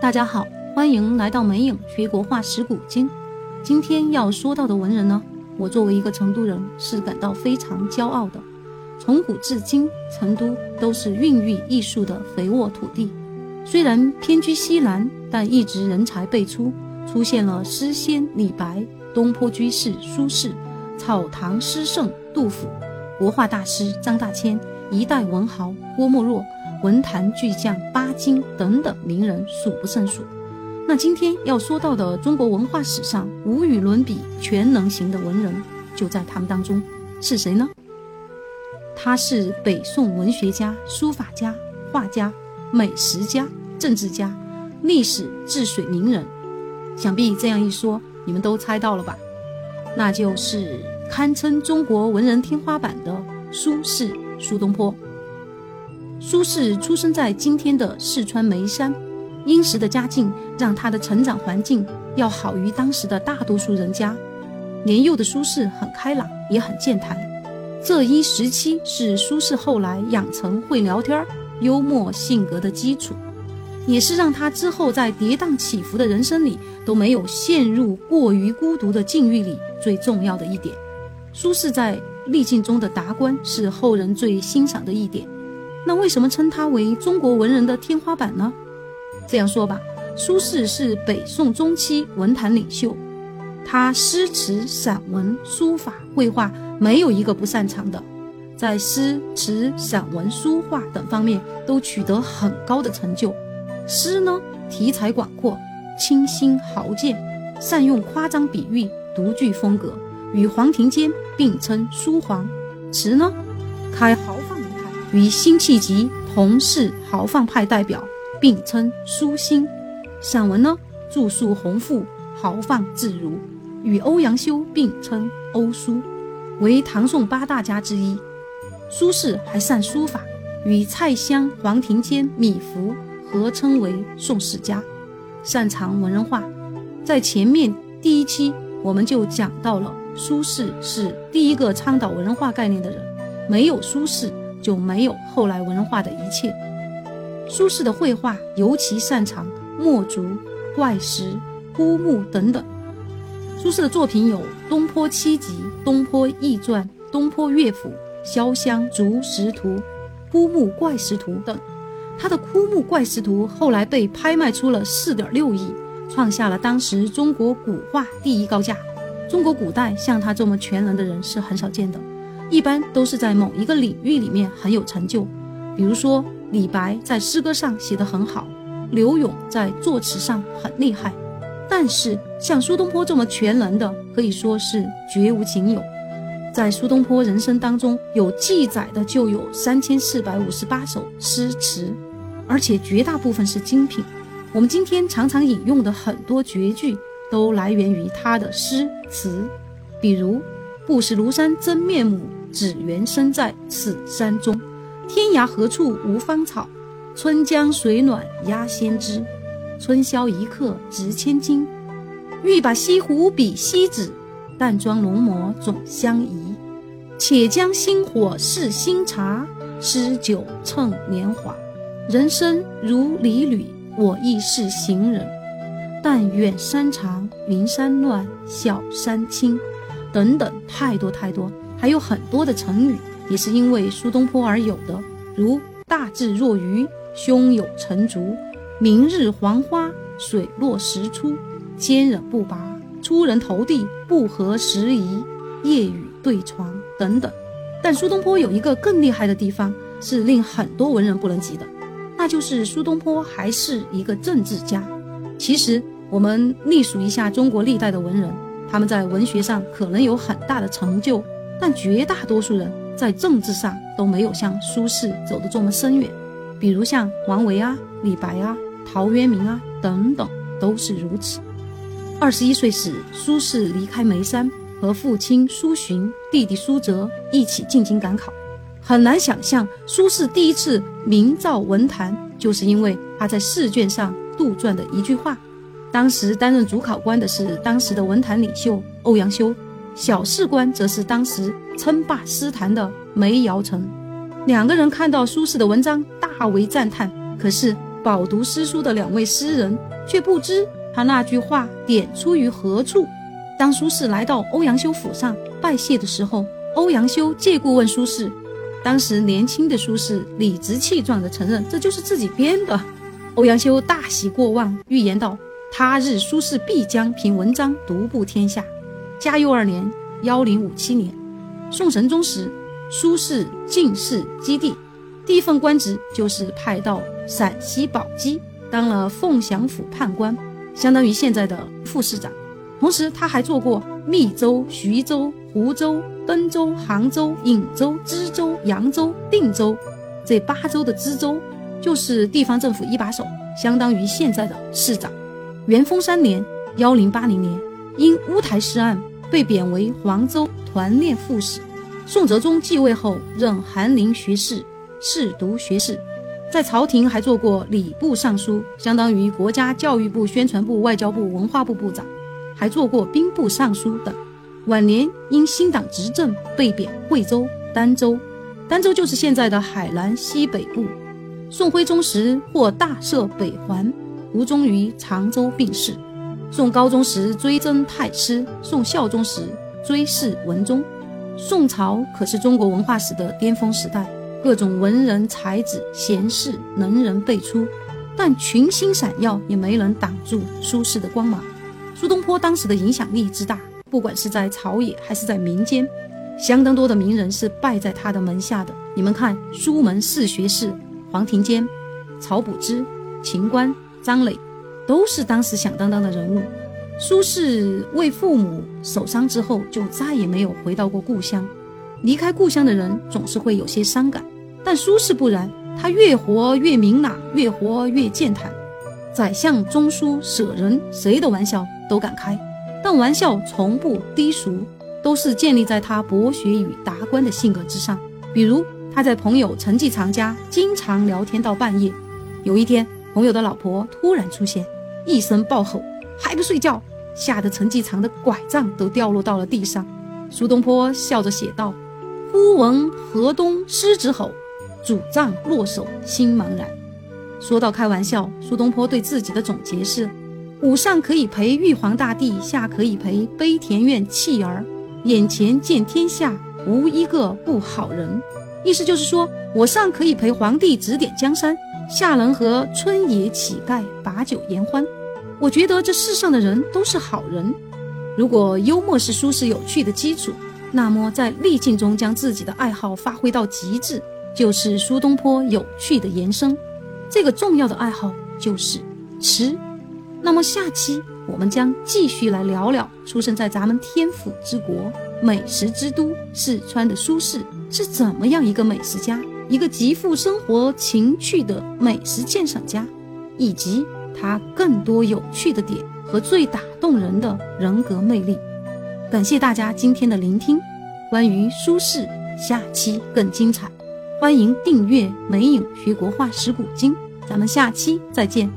大家好，欢迎来到美影学国画识古今。今天要说到的文人呢，我作为一个成都人是感到非常骄傲的。从古至今，成都都是孕育艺术的肥沃土地。虽然偏居西南，但一直人才辈出，出现了诗仙李白、东坡居士苏轼、草堂诗圣杜甫、国画大师张大千、一代文豪郭沫若。文坛巨匠巴金等等名人数不胜数。那今天要说到的中国文化史上无与伦比、全能型的文人，就在他们当中，是谁呢？他是北宋文学家、书法家、画家、美食家、政治家、历史治水名人。想必这样一说，你们都猜到了吧？那就是堪称中国文人天花板的苏轼苏东坡。苏轼出生在今天的四川眉山，殷实的家境让他的成长环境要好于当时的大多数人家。年幼的苏轼很开朗，也很健谈，这一时期是苏轼后来养成会聊天、幽默性格的基础，也是让他之后在跌宕起伏的人生里都没有陷入过于孤独的境遇里最重要的一点。苏轼在逆境中的达观是后人最欣赏的一点。那为什么称他为中国文人的天花板呢？这样说吧，苏轼是北宋中期文坛领袖，他诗词、散文、书法、绘画没有一个不擅长的，在诗词、散文、书画等方面都取得很高的成就。诗呢，题材广阔，清新豪健，善用夸张比喻，独具风格，与黄庭坚并称书皇；词呢，开豪放。与辛弃疾同是豪放派代表，并称苏辛。散文呢，著述宏富，豪放自如，与欧阳修并称欧苏，为唐宋八大家之一。苏轼还善书法，与蔡襄、黄庭坚、米芾合称为宋世家，擅长文人画。在前面第一期我们就讲到了，苏轼是第一个倡导文人画概念的人，没有苏轼。就没有后来文化的一切。苏轼的绘画尤其擅长墨竹、怪石、枯木等等。苏轼的作品有《东坡七集》《东坡易传》《东坡乐府》《潇湘竹石图》《枯木怪石图》等。他的枯木怪石图后来被拍卖出了四点六亿，创下了当时中国古画第一高价。中国古代像他这么全能的人是很少见的。一般都是在某一个领域里面很有成就，比如说李白在诗歌上写得很好，柳永在作词上很厉害。但是像苏东坡这么全能的，可以说是绝无仅有。在苏东坡人生当中，有记载的就有三千四百五十八首诗词，而且绝大部分是精品。我们今天常常引用的很多绝句，都来源于他的诗词，比如“不识庐山真面目”。只缘身在此山中，天涯何处无芳草？春江水暖鸭先知，春宵一刻值千金。欲把西湖比西子，淡妆浓抹总相宜。且将新火试新茶，诗酒趁年华。人生如离旅，我亦是行人。但远山长，云山乱，小山青，等等，太多太多。还有很多的成语也是因为苏东坡而有的，如“大智若愚”“胸有成竹”“明日黄花”“水落石出”“坚忍不拔”“出人头地”“不合时宜”“夜雨对床”等等。但苏东坡有一个更厉害的地方，是令很多文人不能及的，那就是苏东坡还是一个政治家。其实我们历数一下中国历代的文人，他们在文学上可能有很大的成就。但绝大多数人在政治上都没有像苏轼走得这么深远，比如像王维啊、李白啊、陶渊明啊等等，都是如此。二十一岁时，苏轼离开眉山，和父亲苏洵、弟弟苏辙一起进京赶考。很难想象，苏轼第一次名噪文坛，就是因为他在试卷上杜撰的一句话。当时担任主考官的是当时的文坛领袖欧阳修。小士官则是当时称霸诗坛的梅尧臣，两个人看到苏轼的文章大为赞叹。可是饱读诗书的两位诗人，却不知他那句话点出于何处。当苏轼来到欧阳修府上拜谢的时候，欧阳修借故问苏轼。当时年轻的苏轼理直气壮地承认这就是自己编的。欧阳修大喜过望，预言道：“他日苏轼必将凭文章独步天下。”嘉佑二年（幺零五七年），宋神宗时，苏轼进士基地，第一份官职就是派到陕西宝鸡当了凤翔府判官，相当于现在的副市长。同时，他还做过密州、徐州、湖州、登州、杭州、颍州、知州、扬州、定州这八州的知州，就是地方政府一把手，相当于现在的市长。元丰三年（幺零八零年），因乌台诗案被贬为黄州团练副使。宋哲宗继位后，任翰林学士、侍读学士，在朝廷还做过礼部尚书，相当于国家教育部、宣传部、外交部、文化部部长。还做过兵部尚书等，晚年因新党执政被贬惠州、儋州，儋州就是现在的海南西北部。宋徽宗时获大赦北还，吴宗于常州病逝。宋高宗时追征太师，宋孝宗时追谥文宗。宋朝可是中国文化史的巅峰时代，各种文人才子、贤士、能人辈出，但群星闪耀也没能挡住苏轼的光芒。苏东坡当时的影响力之大，不管是在朝野还是在民间，相当多的名人是拜在他的门下的。你们看，苏门四学士黄庭坚、曹补之、秦观、张磊，都是当时响当当的人物。苏轼为父母守丧之后，就再也没有回到过故乡。离开故乡的人总是会有些伤感，但苏轼不然，他越活越明朗，越活越健谈。宰相中书舍人，谁的玩笑？都敢开，但玩笑从不低俗，都是建立在他博学与达观的性格之上。比如他在朋友陈继常家经常聊天到半夜，有一天朋友的老婆突然出现，一声暴吼还不睡觉，吓得陈继常的拐杖都掉落到了地上。苏东坡笑着写道：“忽闻河东狮子吼，拄杖落手心茫然。”说到开玩笑，苏东坡对自己的总结是。午上可以陪玉皇大帝，下可以陪悲田院弃儿，眼前见天下无一个不好人。意思就是说，我上可以陪皇帝指点江山，夏能和村野乞丐把酒言欢。我觉得这世上的人都是好人。如果幽默是苏轼有趣的基础，那么在逆境中将自己的爱好发挥到极致，就是苏东坡有趣的延伸。这个重要的爱好就是吃。那么下期我们将继续来聊聊出生在咱们天府之国、美食之都四川的苏轼是怎么样一个美食家，一个极富生活情趣的美食鉴赏家，以及他更多有趣的点和最打动人的人格魅力。感谢大家今天的聆听，关于苏轼下期更精彩，欢迎订阅《美影学国画识古今》，咱们下期再见。